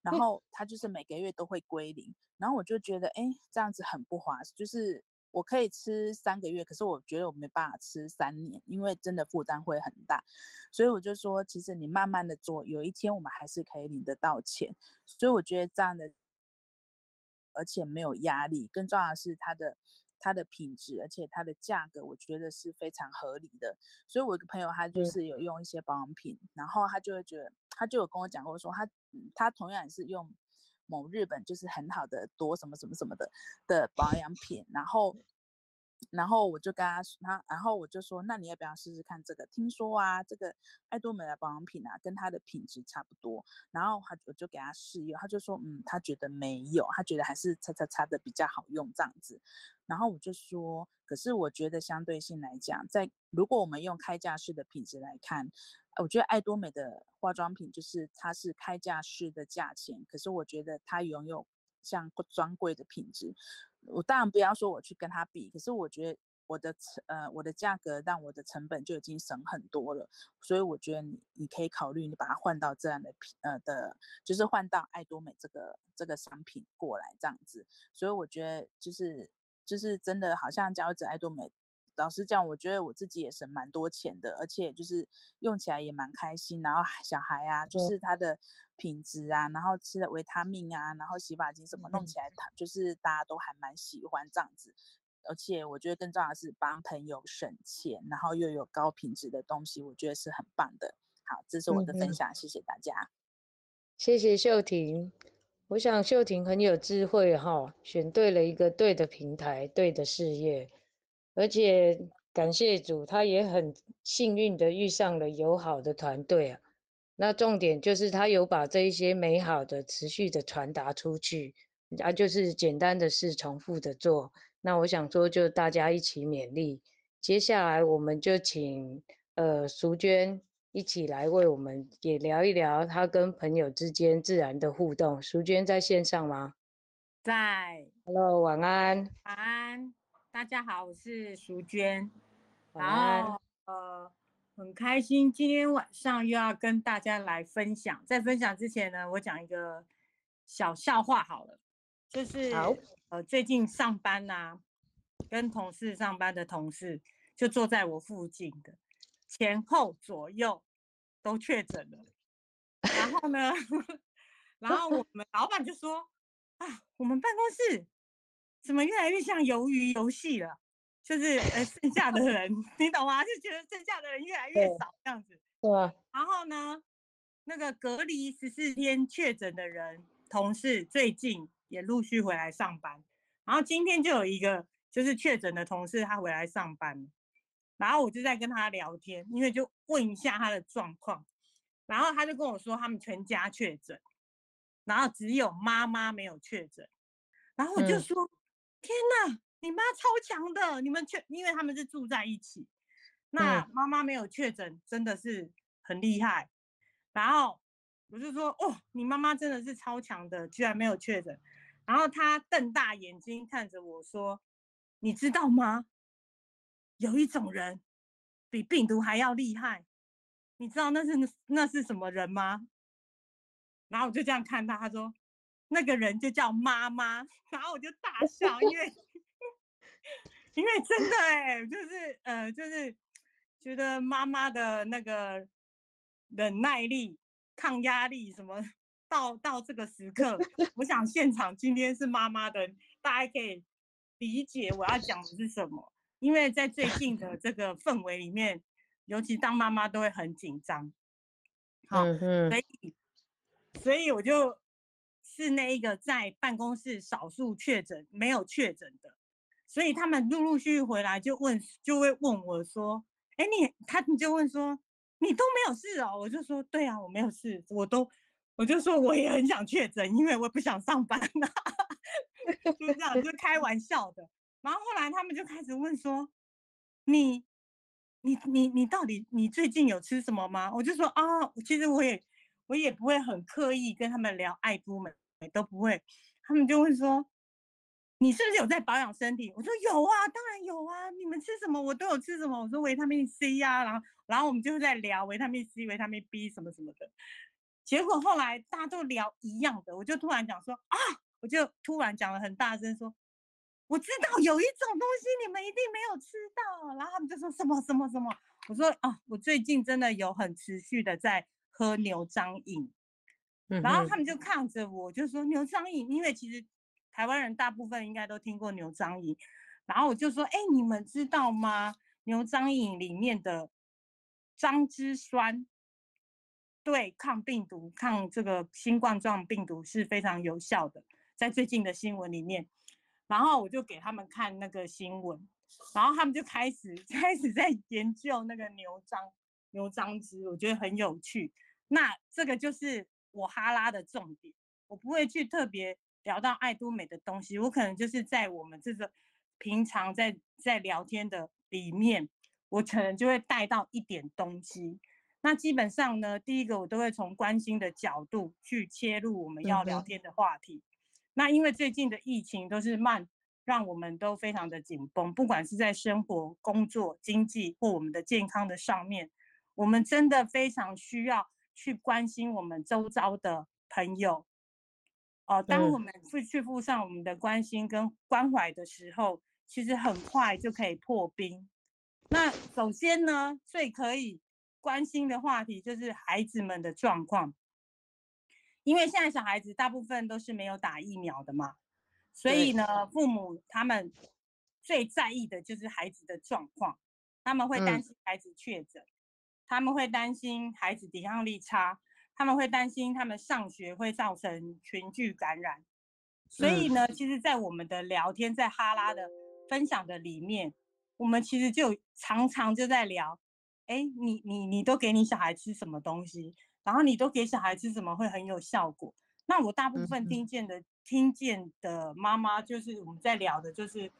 然后它就是每个月都会归零，然后我就觉得哎这样子很不划算，就是我可以吃三个月，可是我觉得我没办法吃三年，因为真的负担会很大，所以我就说其实你慢慢的做，有一天我们还是可以领得到钱，所以我觉得这样的，而且没有压力，更重要的是它的。它的品质，而且它的价格，我觉得是非常合理的。所以，我一个朋友他就是有用一些保养品，然后他就会觉得，他就有跟我讲过说，他他同样也是用某日本就是很好的多什么什么什么的的保养品，然后。然后我就跟他说，他，然后我就说，那你要不要试试看这个？听说啊，这个爱多美的保养品啊，跟它的品质差不多。然后他我就给他试用，他就说，嗯，他觉得没有，他觉得还是擦擦擦的比较好用这样子。然后我就说，可是我觉得相对性来讲，在如果我们用开架式的品质来看，我觉得爱多美的化妆品就是它是开架式的价钱，可是我觉得它拥有像专柜的品质。我当然不要说我去跟他比，可是我觉得我的成呃我的价格让我的成本就已经省很多了，所以我觉得你你可以考虑你把它换到这样的品呃的，就是换到爱多美这个这个商品过来这样子，所以我觉得就是就是真的好像加入者爱多美。老实讲，我觉得我自己也省蛮多钱的，而且就是用起来也蛮开心。然后小孩啊，就是他的品质啊，然后吃的维他命啊，然后洗发精什么弄起来，它就是大家都还蛮喜欢这样子。而且我觉得更重要的是帮朋友省钱，然后又有高品质的东西，我觉得是很棒的。好，这是我的分享，谢谢大家。谢谢秀婷，我想秀婷很有智慧哈，选对了一个对的平台，对的事业。而且感谢主，她也很幸运的遇上了友好的团队啊。那重点就是他有把这一些美好的持续的传达出去，啊，就是简单的事重复的做。那我想说，就大家一起勉励。接下来我们就请呃淑娟一起来为我们也聊一聊她跟朋友之间自然的互动。淑娟在线上吗？在。Hello，晚安。晚安，大家好，我是淑娟。晚安。然后呃，很开心今天晚上又要跟大家来分享。在分享之前呢，我讲一个小笑话好了。就是好呃，最近上班呐、啊，跟同事上班的同事就坐在我附近的，前后左右都确诊了。然后呢，然后我 们老板就说啊，我们办公室怎么越来越像鱿鱼游戏了？就是呃，剩下的人你懂吗？就觉得剩下的人越来越少这样子。对。然后呢，那个隔离十四天确诊的人同事最近。也陆续回来上班，然后今天就有一个就是确诊的同事，他回来上班，然后我就在跟他聊天，因为就问一下他的状况，然后他就跟我说他们全家确诊，然后只有妈妈没有确诊，然后我就说、嗯、天哪，你妈超强的，你们确，因为他们是住在一起，那妈妈没有确诊真的是很厉害，然后我就说哦，你妈妈真的是超强的，居然没有确诊。然后他瞪大眼睛看着我说：“你知道吗？有一种人比病毒还要厉害，你知道那是那是什么人吗？”然后我就这样看他，他说：“那个人就叫妈妈。”然后我就大笑，因为因为真的哎，就是呃，就是觉得妈妈的那个忍耐力、抗压力什么。到到这个时刻，我想现场今天是妈妈的，大家可以理解我要讲的是什么。因为在最近的这个氛围里面，尤其当妈妈都会很紧张。好，所以所以我就是那一个在办公室少数确诊没有确诊的，所以他们陆陆续续回来就问，就会问我说：“哎，你他们就问说你都没有事哦？”我就说：“对啊，我没有事，我都。”我就说我也很想确诊，因为我不想上班呐、啊，就这样就开玩笑的。然后后来他们就开始问说：“你、你、你、你到底你最近有吃什么吗？”我就说：“啊，其实我也我也不会很刻意跟他们聊爱都美，都不会。”他们就会说：“你是不是有在保养身体？”我说：“有啊，当然有啊。你们吃什么我都有吃什么。”我说：“维他命 C 呀、啊。”然后然后我们就在聊维他命 C、维他命 B 什么什么的。结果后来大家都聊一样的，我就突然讲说啊，我就突然讲了很大声说，我知道有一种东西你们一定没有吃到，然后他们就说什么什么什么，我说啊，我最近真的有很持续的在喝牛樟饮，然后他们就看着我就说牛樟饮，因为其实台湾人大部分应该都听过牛樟饮，然后我就说哎，你们知道吗？牛樟饮里面的樟汁酸。对抗病毒、抗这个新冠状病毒是非常有效的，在最近的新闻里面，然后我就给他们看那个新闻，然后他们就开始 开始在研究那个牛樟牛樟汁，我觉得很有趣。那这个就是我哈拉的重点，我不会去特别聊到爱多美的东西，我可能就是在我们这个平常在在聊天的里面，我可能就会带到一点东西。那基本上呢，第一个我都会从关心的角度去切入我们要聊天的话题。嗯、那因为最近的疫情都是慢，让我们都非常的紧绷，不管是在生活、工作、经济或我们的健康的上面，我们真的非常需要去关心我们周遭的朋友。哦、呃，当我们去去付上我们的关心跟关怀的时候，其实很快就可以破冰。那首先呢，最可以。关心的话题就是孩子们的状况，因为现在小孩子大部分都是没有打疫苗的嘛，所以呢，父母他们最在意的就是孩子的状况，他们会担心孩子确诊，他们会担心孩子抵抗力差，他们会担心他们上学会造成群聚感染，所以呢，其实，在我们的聊天，在哈拉的分享的里面，我们其实就常常就在聊。哎，你你你都给你小孩吃什么东西？然后你都给小孩吃什么会很有效果？那我大部分听见的、嗯、听见的妈妈就是我们在聊的，就是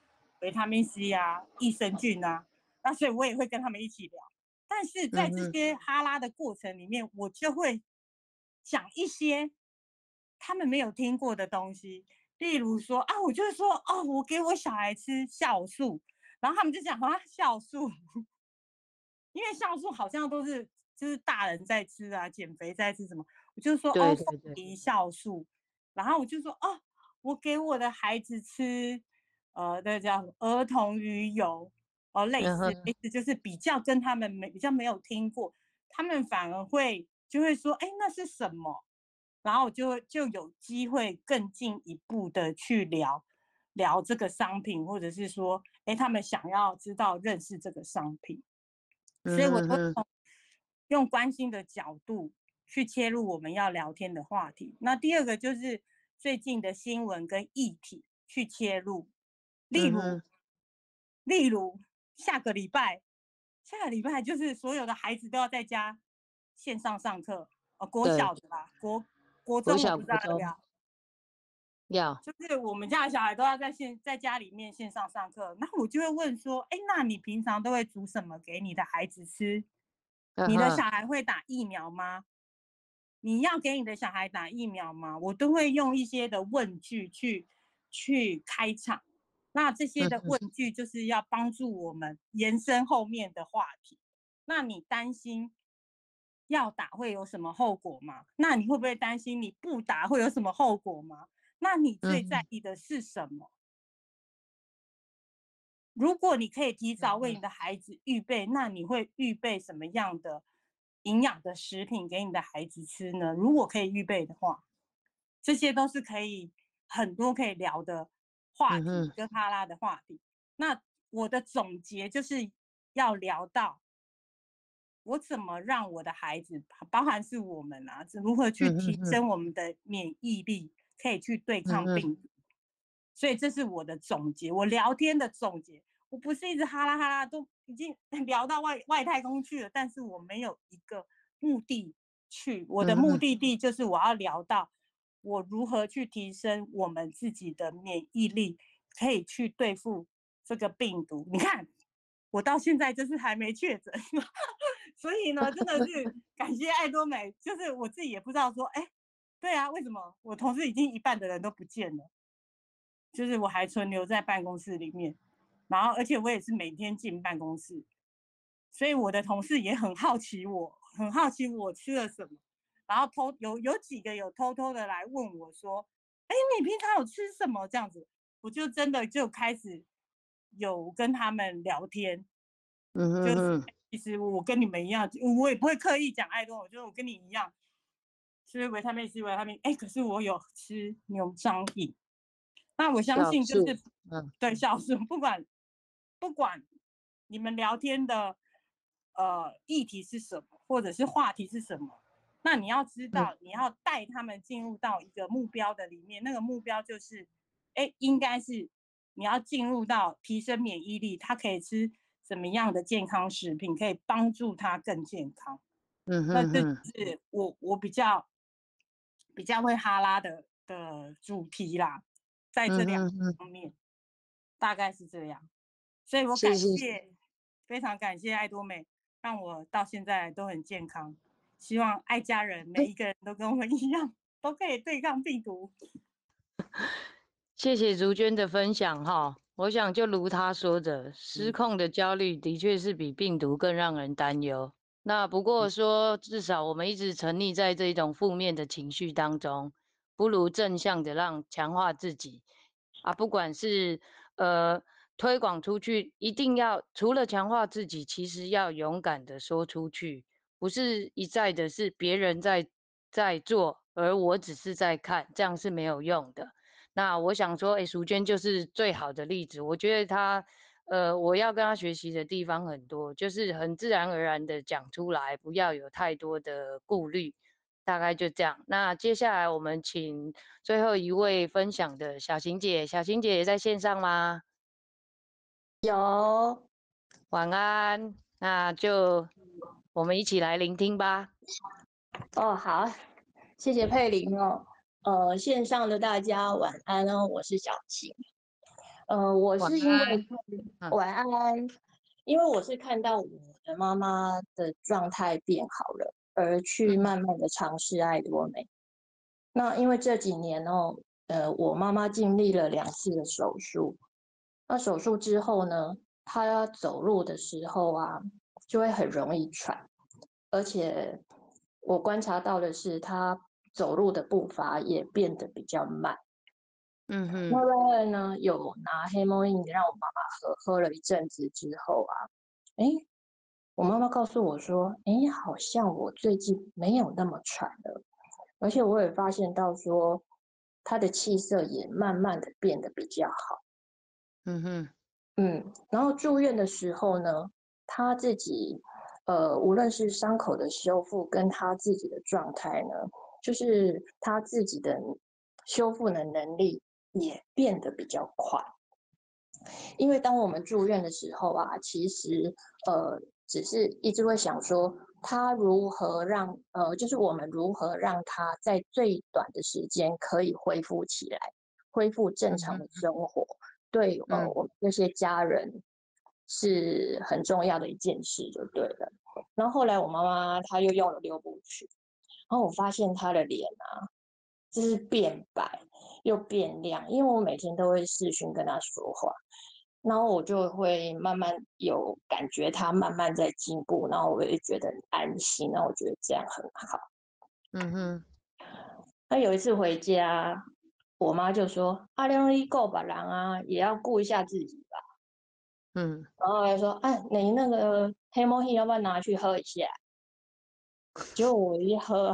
维他命 C 啊、益生菌啊，那所以我也会跟他们一起聊。但是在这些哈拉的过程里面，嗯、我就会讲一些他们没有听过的东西，例如说啊，我就会说哦，我给我小孩吃酵素，然后他们就讲啊，酵素，因为酵素好像都是就是大人在吃啊，减肥在吃什么。我就说哦，凤梨酵素，然后我就说哦，我给我的孩子吃，呃，那叫儿童鱼油，哦，类似类似，就是比较跟他们没比较没有听过，他们反而会就会说，哎，那是什么？然后就就有机会更进一步的去聊聊这个商品，或者是说，哎，他们想要知道认识这个商品，所以我都从用关心的角度。去切入我们要聊天的话题。那第二个就是最近的新闻跟议题去切入，例如，嗯、例如下个礼拜，下个礼拜就是所有的孩子都要在家线上上课，哦，国小的吧，国国中我不知道要不要，要，就是我们家的小孩都要在线在家里面线上上课。那我就会问说，哎，那你平常都会煮什么给你的孩子吃？嗯、你的小孩会打疫苗吗？你要给你的小孩打疫苗吗？我都会用一些的问句去去开场，那这些的问句就是要帮助我们延伸后面的话题。那你担心要打会有什么后果吗？那你会不会担心你不打会有什么后果吗？那你最在意的是什么？如果你可以提早为你的孩子预备，那你会预备什么样的？营养的食品给你的孩子吃呢？如果可以预备的话，这些都是可以很多可以聊的话题跟哈拉的话题。那我的总结就是要聊到我怎么让我的孩子，包含是我们啊，如何去提升我们的免疫力，可以去对抗病毒。所以这是我的总结，我聊天的总结。我不是一直哈拉哈拉，都已经 聊到外外太空去了，但是我没有一个目的去。我的目的地就是我要聊到我如何去提升我们自己的免疫力，可以去对付这个病毒。你看，我到现在就是还没确诊，所以呢，真的是 感谢爱多美。就是我自己也不知道说，哎，对啊，为什么我同事已经一半的人都不见了，就是我还存留在办公室里面。然后，而且我也是每天进办公室，所以我的同事也很好奇我，很好奇我吃了什么。然后偷有有几个有偷偷的来问我说：“哎，你平常有吃什么？”这样子，我就真的就开始有跟他们聊天。嗯哼，就是其实我跟你们一样，我也不会刻意讲爱多，我觉得我跟你一样吃维他命 C、维他命。哎，可是我有吃牛樟饮。那我相信就是，嗯，对，酵素不管。不管你们聊天的呃议题是什么，或者是话题是什么，那你要知道，你要带他们进入到一个目标的里面。那个目标就是，哎，应该是你要进入到提升免疫力，他可以吃什么样的健康食品，可以帮助他更健康。嗯哼，那这是我我比较比较会哈拉的的主题啦，在这两方面，大概是这样。所以我感谢，非常感谢爱多美，让我到现在都很健康。希望爱家人每一个人都跟我们一样，都可以对抗病毒。谢谢如娟的分享哈，我想就如他说的，失控的焦虑的确是比病毒更让人担忧。那不过说，至少我们一直沉溺在这种负面的情绪当中，不如正向的让强化自己啊，不管是呃。推广出去，一定要除了强化自己，其实要勇敢的说出去，不是一再的是别人在在做，而我只是在看，这样是没有用的。那我想说，哎，淑娟就是最好的例子。我觉得她，呃，我要跟她学习的地方很多，就是很自然而然的讲出来，不要有太多的顾虑，大概就这样。那接下来我们请最后一位分享的小晴姐，小晴姐也在线上吗？有，晚安，那就我们一起来聆听吧。哦，好，谢谢佩玲哦。呃，线上的大家晚安哦，我是小晴。呃，我是因为晚安，因为我是看到我的妈妈的状态变好了，而去慢慢的尝试爱多美。那因为这几年哦，呃，我妈妈经历了两次的手术，那手术之后呢，她要走路的时候啊，就会很容易喘，而且我观察到的是她。走路的步伐也变得比较慢，嗯哼。后来呢，有拿黑猫印让我妈妈喝，喝了一阵子之后啊，哎，我妈妈告诉我说，哎，好像我最近没有那么喘了，而且我也发现到说，她的气色也慢慢的变得比较好，嗯哼，嗯。然后住院的时候呢，她自己，呃，无论是伤口的修复跟她自己的状态呢。就是他自己的修复的能力也变得比较快，因为当我们住院的时候啊，其实呃，只是一直会想说他如何让呃，就是我们如何让他在最短的时间可以恢复起来，恢复正常的生活，嗯、对呃，我们这些家人是很重要的一件事，就对了。然后后来我妈妈她又用了六部曲。然后我发现他的脸啊，就是变白又变亮，因为我每天都会视讯跟他说话，然后我就会慢慢有感觉他慢慢在进步，然后我也觉得很安心，然后我觉得这样很好。嗯哼。那有一次回家，我妈就说：“阿亮一够吧，狼啊，也要顾一下自己吧。”嗯。然后还说：“哎，你那个黑猫黑要不要拿去喝一下？”就我一喝，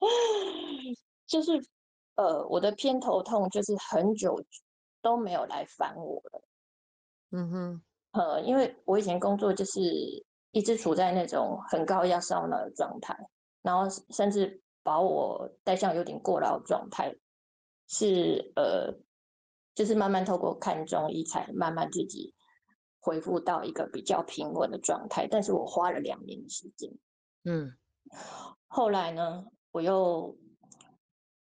就是呃，我的偏头痛就是很久都没有来烦我了。嗯哼，呃，因为我以前工作就是一直处在那种很高压烧脑的状态，然后甚至把我带向有点过劳状态，是呃，就是慢慢透过看中医才慢慢自己恢复到一个比较平稳的状态，但是我花了两年的时间。嗯。后来呢，我又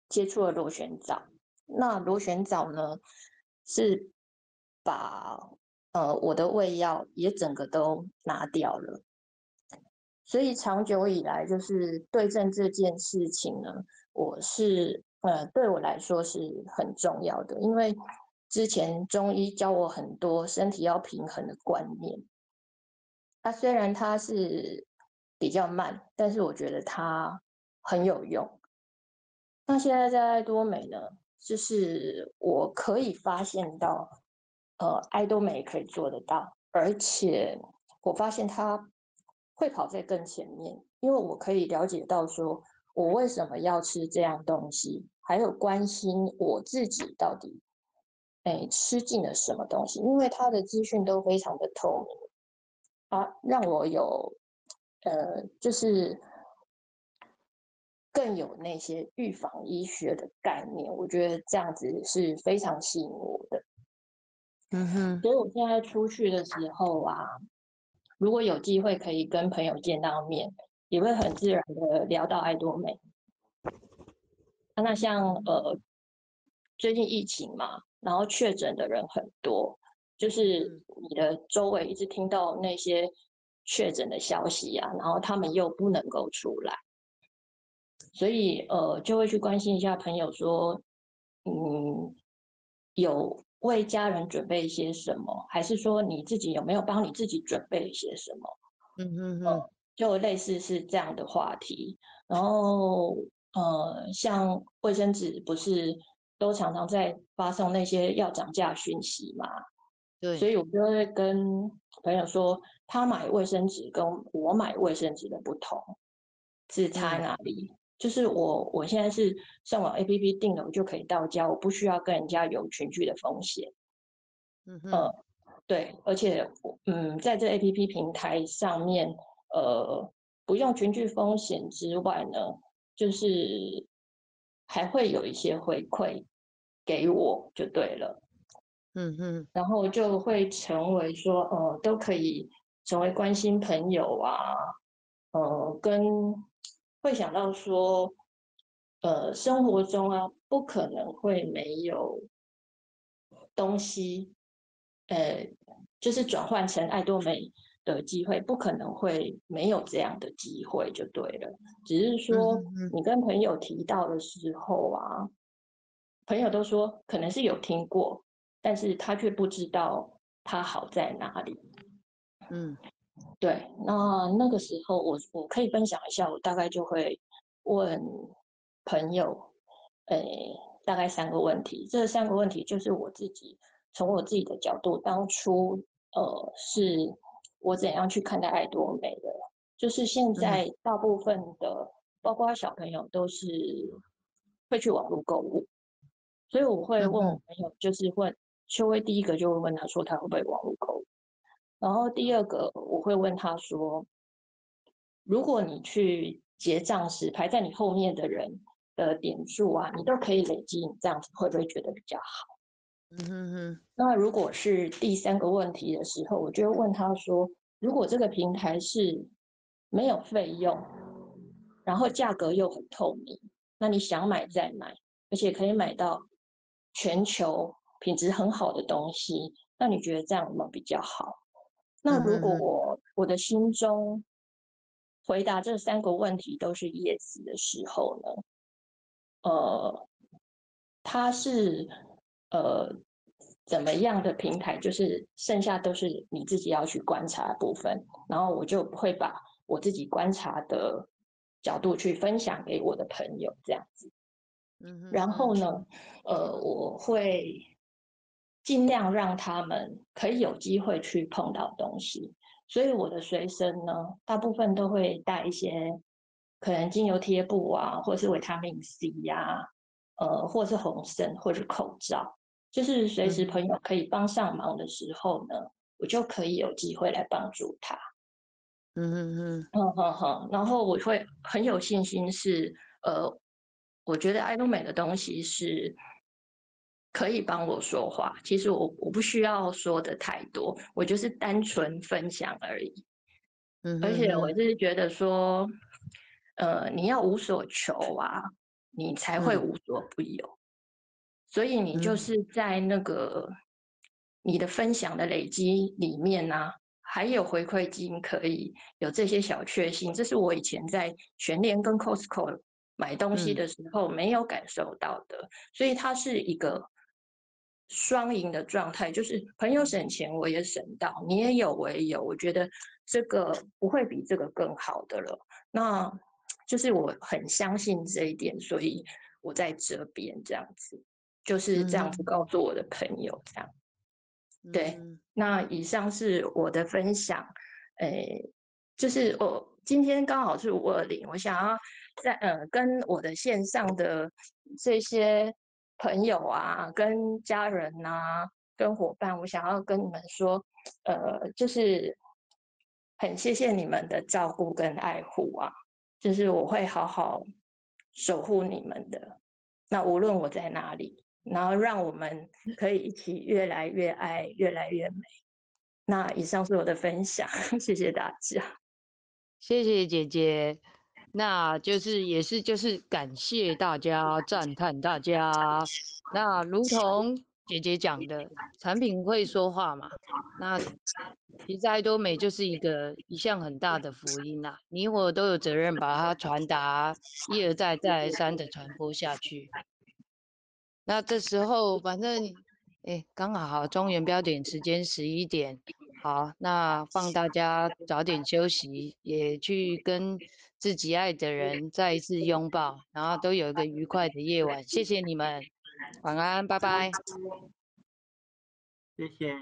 接触了螺旋藻。那螺旋藻呢，是把呃我的胃药也整个都拿掉了。所以长久以来，就是对症这件事情呢，我是呃对我来说是很重要的，因为之前中医教我很多身体要平衡的观念。它虽然它是。比较慢，但是我觉得它很有用。那现在在爱多美呢，就是我可以发现到，呃，爱多美可以做得到，而且我发现它会跑在更前面，因为我可以了解到说，我为什么要吃这样东西，还有关心我自己到底，哎，吃进了什么东西，因为它的资讯都非常的透明，啊，让我有。呃，就是更有那些预防医学的概念，我觉得这样子是非常吸引我的。嗯哼，所以我现在出去的时候啊，如果有机会可以跟朋友见到面，也会很自然的聊到爱多美。那像呃，最近疫情嘛，然后确诊的人很多，就是你的周围一直听到那些。确诊的消息啊，然后他们又不能够出来，所以呃，就会去关心一下朋友说，嗯，有为家人准备一些什么，还是说你自己有没有帮你自己准备一些什么？嗯嗯嗯、呃，就类似是这样的话题。然后呃，像卫生纸不是都常常在发送那些要涨价讯息嘛？对，所以我就会跟朋友说。他买卫生纸跟我买卫生纸的不同是差哪里？嗯、就是我我现在是上网 APP 订了，我就可以到家，我不需要跟人家有群聚的风险。嗯哼呃，对，而且嗯，在这 APP 平台上面，呃，不用群聚风险之外呢，就是还会有一些回馈给我就对了。嗯嗯，然后就会成为说，呃，都可以。成为关心朋友啊，呃，跟会想到说，呃，生活中啊，不可能会没有东西，呃，就是转换成爱多美的机会，不可能会没有这样的机会就对了。只是说你跟朋友提到的时候啊，朋友都说可能是有听过，但是他却不知道他好在哪里。嗯。对，那那个时候我我可以分享一下，我大概就会问朋友，诶，大概三个问题。这三个问题就是我自己从我自己的角度，当初呃，是我怎样去看待爱多美的。就是现在大部分的，包括小朋友都是会去网络购物，所以我会问我朋友，就是问秋薇，第一个就会问他说，他会不会网络购物？然后第二个，我会问他说：“如果你去结账时，排在你后面的人的点数啊，你都可以累积，你这样子会不会觉得比较好？”嗯哼哼。那如果是第三个问题的时候，我就会问他说：“如果这个平台是没有费用，然后价格又很透明，那你想买再买，而且可以买到全球品质很好的东西，那你觉得这样有没有比较好？”那如果我我的心中回答这三个问题都是 yes 的时候呢，呃，它是呃怎么样的平台？就是剩下都是你自己要去观察的部分，然后我就会把我自己观察的角度去分享给我的朋友，这样子。嗯，然后呢，呃，我会。尽量让他们可以有机会去碰到东西，所以我的随身呢，大部分都会带一些可能精油贴布啊，或是维他命 C 呀、啊，呃，或是红参，或是口罩，就是随时朋友可以帮上忙的时候呢，我就可以有机会来帮助他。嗯嗯嗯，嗯哼哼，然后我会很有信心是，呃，我觉得爱多美的东西是。可以帮我说话，其实我我不需要说的太多，我就是单纯分享而已。嗯，而且我就是觉得说，呃，你要无所求啊，你才会无所不有。嗯。所以你就是在那个你的分享的累积里面呢，啊，还有回馈金可以有这些小确幸，这是我以前在全联跟 Costco 买东西的时候没有感受到的，所以它是一个。双赢的状态，就是朋友省钱，我也省到，你也有，我也有。我觉得这个不会比这个更好的了。那就是我很相信这一点，所以我在这边这样子，就是这样子告诉我的朋友这样。对，那以上是我的分享。诶，就是我今天刚好是五二零，我想要在呃跟我的线上的这些。朋友啊，跟家人呐、啊，跟伙伴，我想要跟你们说，呃，就是很谢谢你们的照顾跟爱护啊，就是我会好好守护你们的。那无论我在哪里，然后让我们可以一起越来越爱，越来越美。那以上是我的分享，谢谢大家，谢谢姐姐。那就是也是就是感谢大家，赞叹大家。那如同姐姐讲的，产品会说话嘛？那其实爱多美就是一个一项很大的福音呐，你我都有责任把它传达，一而再再而三的传播下去。那这时候反正，哎，刚好，中原标点时间十一点，好，那放大家早点休息，也去跟。自己爱的人再一次拥抱，然后都有一个愉快的夜晚。谢谢你们，晚安，拜拜。谢谢。